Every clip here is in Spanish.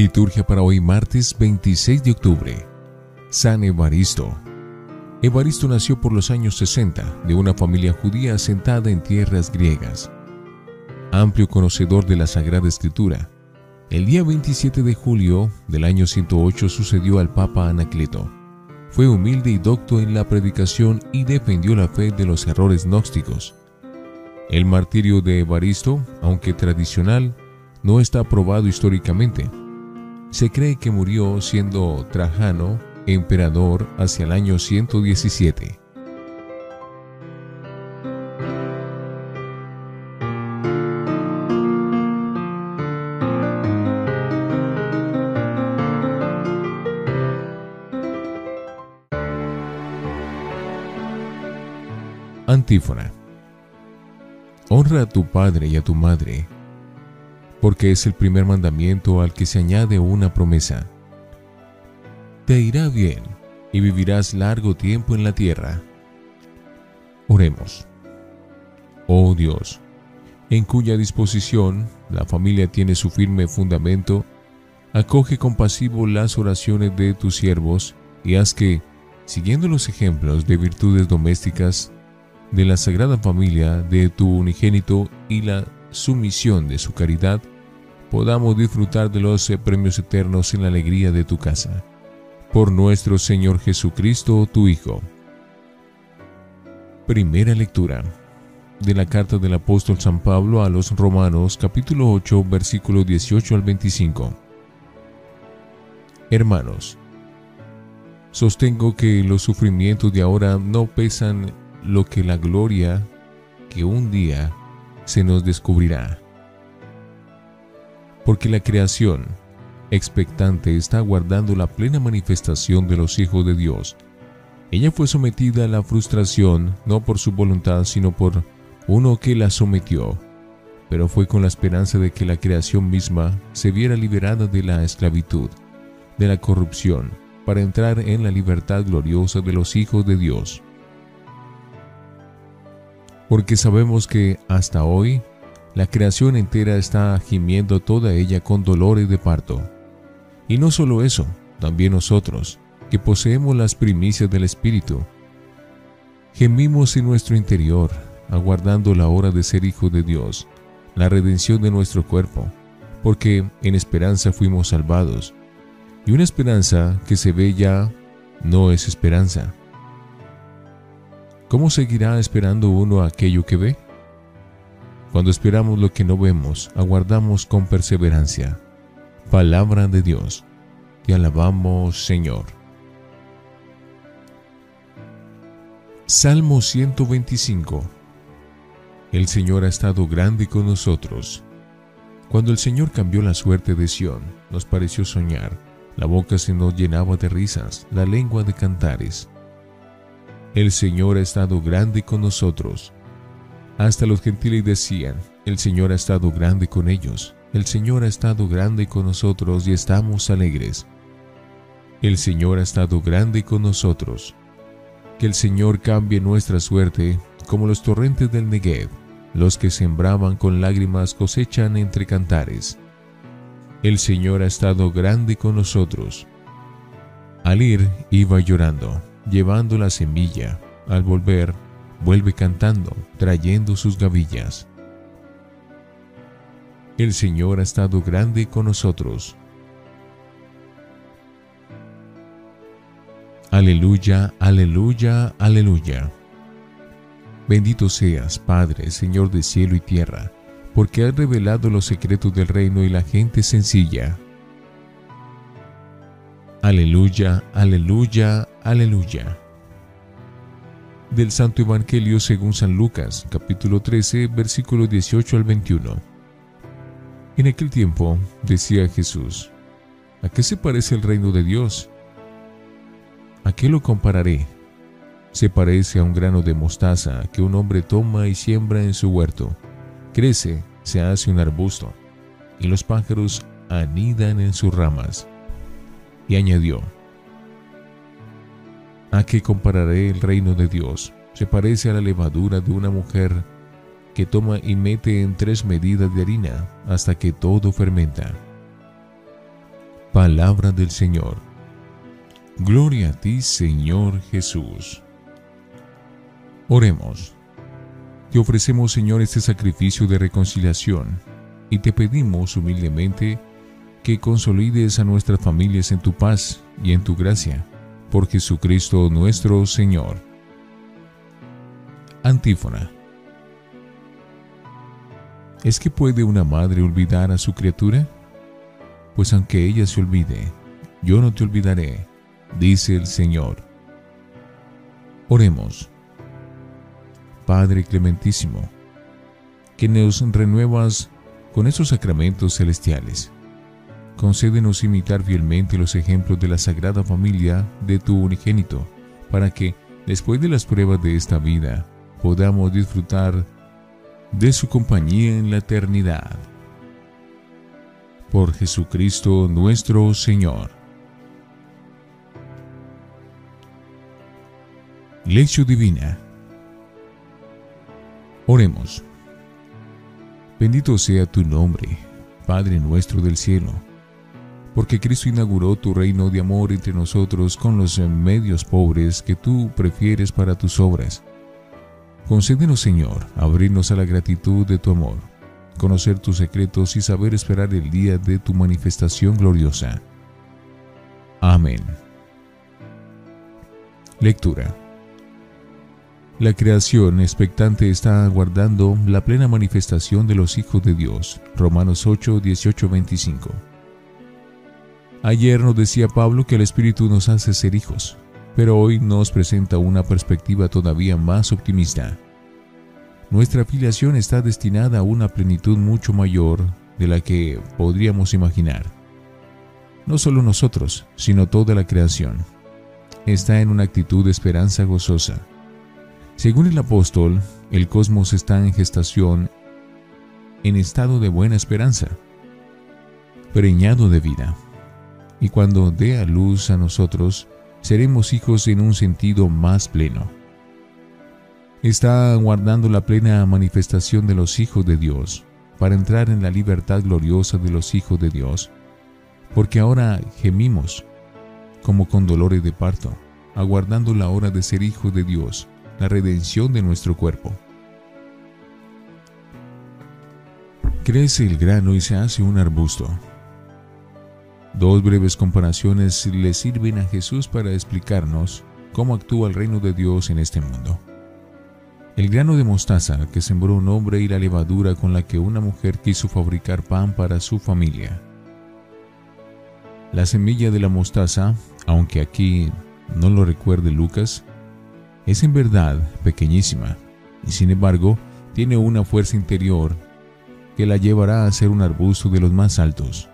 Liturgia para hoy martes 26 de octubre. San Evaristo. Evaristo nació por los años 60 de una familia judía asentada en tierras griegas. Amplio conocedor de la Sagrada Escritura, el día 27 de julio del año 108 sucedió al Papa Anacleto. Fue humilde y docto en la predicación y defendió la fe de los errores gnósticos. El martirio de Evaristo, aunque tradicional, no está probado históricamente. Se cree que murió siendo Trajano emperador hacia el año 117. Antífona. Honra a tu padre y a tu madre, porque es el primer mandamiento al que se añade una promesa. Te irá bien y vivirás largo tiempo en la tierra. Oremos. Oh Dios, en cuya disposición la familia tiene su firme fundamento, acoge compasivo las oraciones de tus siervos y haz que, siguiendo los ejemplos de virtudes domésticas, de la Sagrada Familia de tu unigénito y la sumisión de su caridad, podamos disfrutar de los premios eternos en la alegría de tu casa. Por nuestro Señor Jesucristo, tu Hijo. Primera lectura de la carta del apóstol San Pablo a los Romanos capítulo 8 versículo 18 al 25. Hermanos, sostengo que los sufrimientos de ahora no pesan lo que la gloria que un día se nos descubrirá. Porque la creación, expectante, está aguardando la plena manifestación de los hijos de Dios. Ella fue sometida a la frustración no por su voluntad, sino por uno que la sometió, pero fue con la esperanza de que la creación misma se viera liberada de la esclavitud, de la corrupción, para entrar en la libertad gloriosa de los hijos de Dios porque sabemos que hasta hoy la creación entera está gimiendo toda ella con dolores de parto. Y no solo eso, también nosotros, que poseemos las primicias del Espíritu, gemimos en nuestro interior, aguardando la hora de ser hijos de Dios, la redención de nuestro cuerpo, porque en esperanza fuimos salvados. Y una esperanza que se ve ya no es esperanza ¿Cómo seguirá esperando uno aquello que ve? Cuando esperamos lo que no vemos, aguardamos con perseverancia. Palabra de Dios. Te alabamos, Señor. Salmo 125. El Señor ha estado grande con nosotros. Cuando el Señor cambió la suerte de Sión, nos pareció soñar. La boca se nos llenaba de risas, la lengua de cantares. El Señor ha estado grande con nosotros. Hasta los gentiles decían, el Señor ha estado grande con ellos. El Señor ha estado grande con nosotros y estamos alegres. El Señor ha estado grande con nosotros. Que el Señor cambie nuestra suerte como los torrentes del Negev. Los que sembraban con lágrimas cosechan entre cantares. El Señor ha estado grande con nosotros. Al ir iba llorando llevando la semilla. Al volver, vuelve cantando, trayendo sus gavillas. El Señor ha estado grande con nosotros. Aleluya, aleluya, aleluya. Bendito seas, Padre, Señor de cielo y tierra, porque has revelado los secretos del reino y la gente sencilla. Aleluya, aleluya, aleluya. Del Santo Evangelio según San Lucas, capítulo 13, versículo 18 al 21. En aquel tiempo decía Jesús, ¿a qué se parece el reino de Dios? ¿A qué lo compararé? Se parece a un grano de mostaza que un hombre toma y siembra en su huerto. Crece, se hace un arbusto, y los pájaros anidan en sus ramas y añadió, ¿A qué compararé el reino de Dios? Se parece a la levadura de una mujer que toma y mete en tres medidas de harina hasta que todo fermenta. Palabra del Señor. Gloria a ti, Señor Jesús. Oremos. Te ofrecemos, Señor, este sacrificio de reconciliación y te pedimos humildemente que consolides a nuestras familias en tu paz y en tu gracia, por Jesucristo nuestro Señor. Antífona. ¿Es que puede una madre olvidar a su criatura? pues aunque ella se olvide, yo no te olvidaré, dice el Señor. Oremos. Padre clementísimo, que nos renuevas con esos sacramentos celestiales. Concédenos imitar fielmente los ejemplos de la Sagrada Familia de tu unigénito, para que, después de las pruebas de esta vida, podamos disfrutar de su compañía en la eternidad por Jesucristo nuestro Señor. Lección Divina Oremos. Bendito sea tu nombre, Padre nuestro del cielo, porque Cristo inauguró tu reino de amor entre nosotros con los medios pobres que tú prefieres para tus obras. Concédenos, Señor, abrirnos a la gratitud de tu amor conocer tus secretos y saber esperar el día de tu manifestación gloriosa. Amén. Lectura. La creación expectante está aguardando la plena manifestación de los hijos de Dios. Romanos 8, 18, 25. Ayer nos decía Pablo que el Espíritu nos hace ser hijos, pero hoy nos presenta una perspectiva todavía más optimista nuestra filiación está destinada a una plenitud mucho mayor de la que podríamos imaginar. No solo nosotros, sino toda la creación, está en una actitud de esperanza gozosa. Según el apóstol, el cosmos está en gestación, en estado de buena esperanza, preñado de vida. Y cuando dé a luz a nosotros, seremos hijos en un sentido más pleno está guardando la plena manifestación de los hijos de Dios para entrar en la libertad gloriosa de los hijos de Dios, porque ahora gemimos como con dolores de parto, aguardando la hora de ser hijos de Dios, la redención de nuestro cuerpo. Crece el grano y se hace un arbusto. Dos breves comparaciones le sirven a Jesús para explicarnos cómo actúa el reino de Dios en este mundo. El grano de mostaza que sembró un hombre y la levadura con la que una mujer quiso fabricar pan para su familia. La semilla de la mostaza, aunque aquí no lo recuerde Lucas, es en verdad pequeñísima y sin embargo tiene una fuerza interior que la llevará a ser un arbusto de los más altos.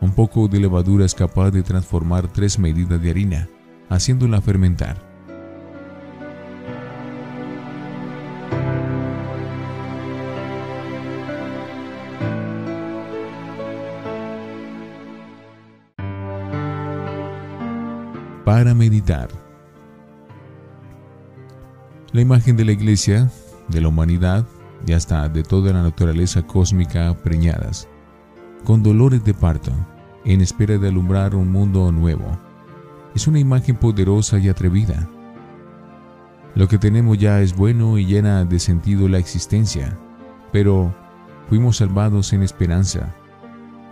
Un poco de levadura es capaz de transformar tres medidas de harina, haciéndola fermentar. para meditar. La imagen de la iglesia, de la humanidad y hasta de toda la naturaleza cósmica preñadas, con dolores de parto, en espera de alumbrar un mundo nuevo, es una imagen poderosa y atrevida. Lo que tenemos ya es bueno y llena de sentido la existencia, pero fuimos salvados en esperanza.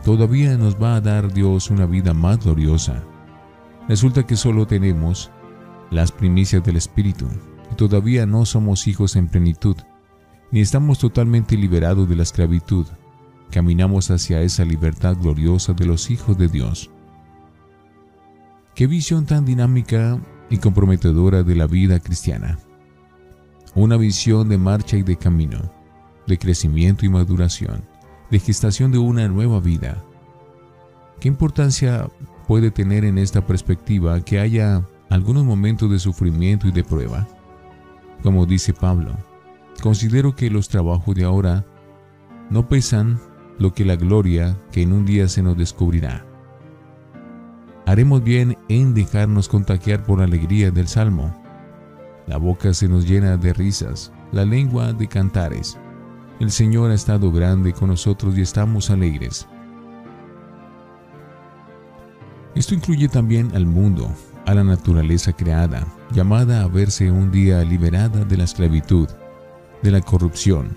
Todavía nos va a dar Dios una vida más gloriosa Resulta que solo tenemos las primicias del Espíritu y todavía no somos hijos en plenitud, ni estamos totalmente liberados de la esclavitud. Caminamos hacia esa libertad gloriosa de los hijos de Dios. Qué visión tan dinámica y comprometedora de la vida cristiana. Una visión de marcha y de camino, de crecimiento y maduración, de gestación de una nueva vida. ¿Qué importancia puede tener en esta perspectiva que haya algunos momentos de sufrimiento y de prueba. Como dice Pablo, considero que los trabajos de ahora no pesan lo que la gloria que en un día se nos descubrirá. Haremos bien en dejarnos contagiar por la alegría del salmo. La boca se nos llena de risas, la lengua de cantares. El Señor ha estado grande con nosotros y estamos alegres. Esto incluye también al mundo, a la naturaleza creada, llamada a verse un día liberada de la esclavitud, de la corrupción.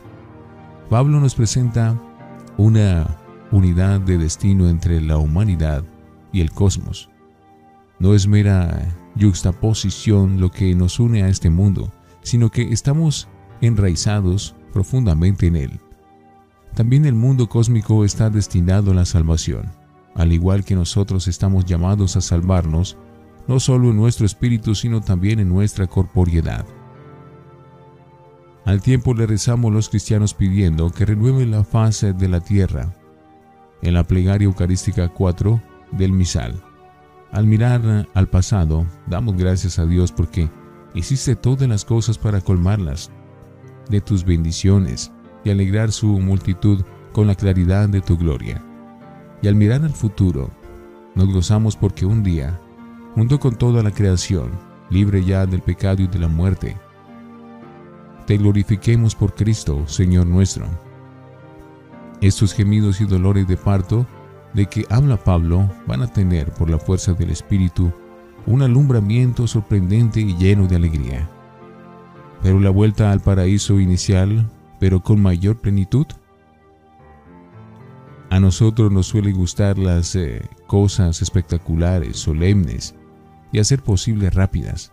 Pablo nos presenta una unidad de destino entre la humanidad y el cosmos. No es mera yuxtaposición lo que nos une a este mundo, sino que estamos enraizados profundamente en él. También el mundo cósmico está destinado a la salvación, al igual que nosotros estamos llamados a salvarnos, no solo en nuestro espíritu, sino también en nuestra corporeidad. Al tiempo le rezamos los cristianos pidiendo que renueve la fase de la tierra. En la plegaria eucarística 4 del misal. Al mirar al pasado, damos gracias a Dios porque hiciste todas las cosas para colmarlas de tus bendiciones y alegrar su multitud con la claridad de tu gloria. Y al mirar al futuro, nos gozamos porque un día, junto con toda la creación, libre ya del pecado y de la muerte, te glorifiquemos por Cristo, Señor nuestro. Estos gemidos y dolores de parto de que habla Pablo van a tener, por la fuerza del Espíritu, un alumbramiento sorprendente y lleno de alegría. Pero la vuelta al paraíso inicial, pero con mayor plenitud. A nosotros nos suele gustar las eh, cosas espectaculares, solemnes y hacer posibles rápidas.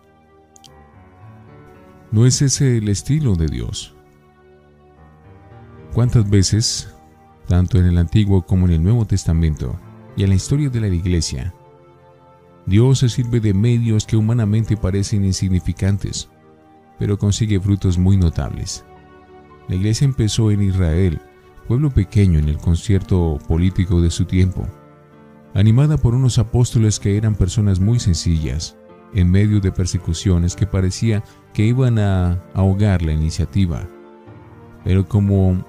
No es ese el estilo de Dios. ¿Cuántas veces, tanto en el Antiguo como en el Nuevo Testamento y en la historia de la Iglesia, Dios se sirve de medios que humanamente parecen insignificantes, pero consigue frutos muy notables. La iglesia empezó en Israel, pueblo pequeño en el concierto político de su tiempo, animada por unos apóstoles que eran personas muy sencillas, en medio de persecuciones que parecía que iban a ahogar la iniciativa. Pero como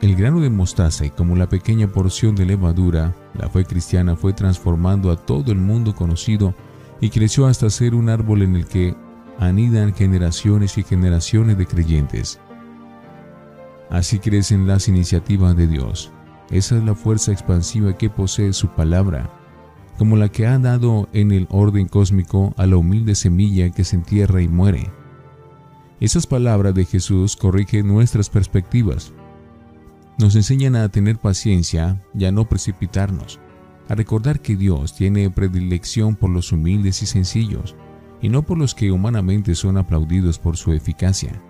el grano de mostaza y como la pequeña porción de levadura, la fe cristiana fue transformando a todo el mundo conocido y creció hasta ser un árbol en el que anidan generaciones y generaciones de creyentes. Así crecen las iniciativas de Dios. Esa es la fuerza expansiva que posee su palabra, como la que ha dado en el orden cósmico a la humilde semilla que se entierra y muere. Esas palabras de Jesús corrigen nuestras perspectivas nos enseñan a tener paciencia y a no precipitarnos, a recordar que Dios tiene predilección por los humildes y sencillos, y no por los que humanamente son aplaudidos por su eficacia.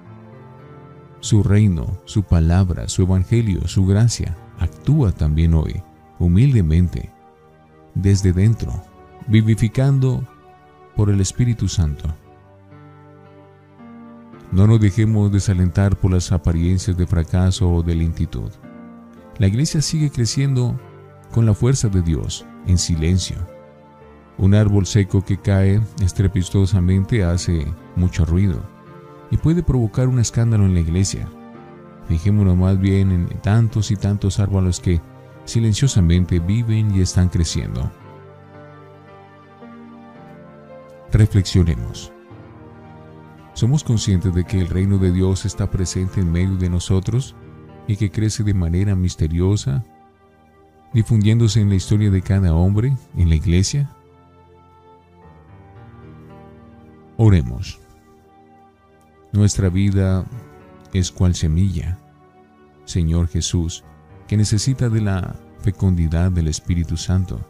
Su reino, su palabra, su evangelio, su gracia, actúa también hoy, humildemente, desde dentro, vivificando por el Espíritu Santo. No nos dejemos desalentar por las apariencias de fracaso o de lentitud. La iglesia sigue creciendo con la fuerza de Dios, en silencio. Un árbol seco que cae estrepitosamente hace mucho ruido y puede provocar un escándalo en la iglesia. Fijémonos más bien en tantos y tantos árboles que silenciosamente viven y están creciendo. Reflexionemos. ¿Somos conscientes de que el reino de Dios está presente en medio de nosotros y que crece de manera misteriosa, difundiéndose en la historia de cada hombre en la iglesia? Oremos. Nuestra vida es cual semilla, Señor Jesús, que necesita de la fecundidad del Espíritu Santo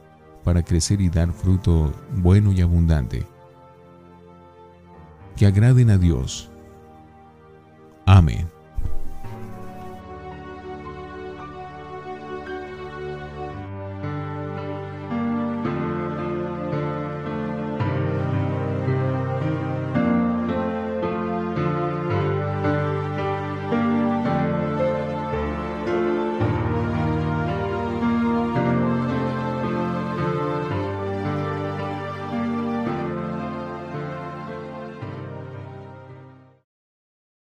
para crecer y dar fruto bueno y abundante que agraden a Dios. Amén.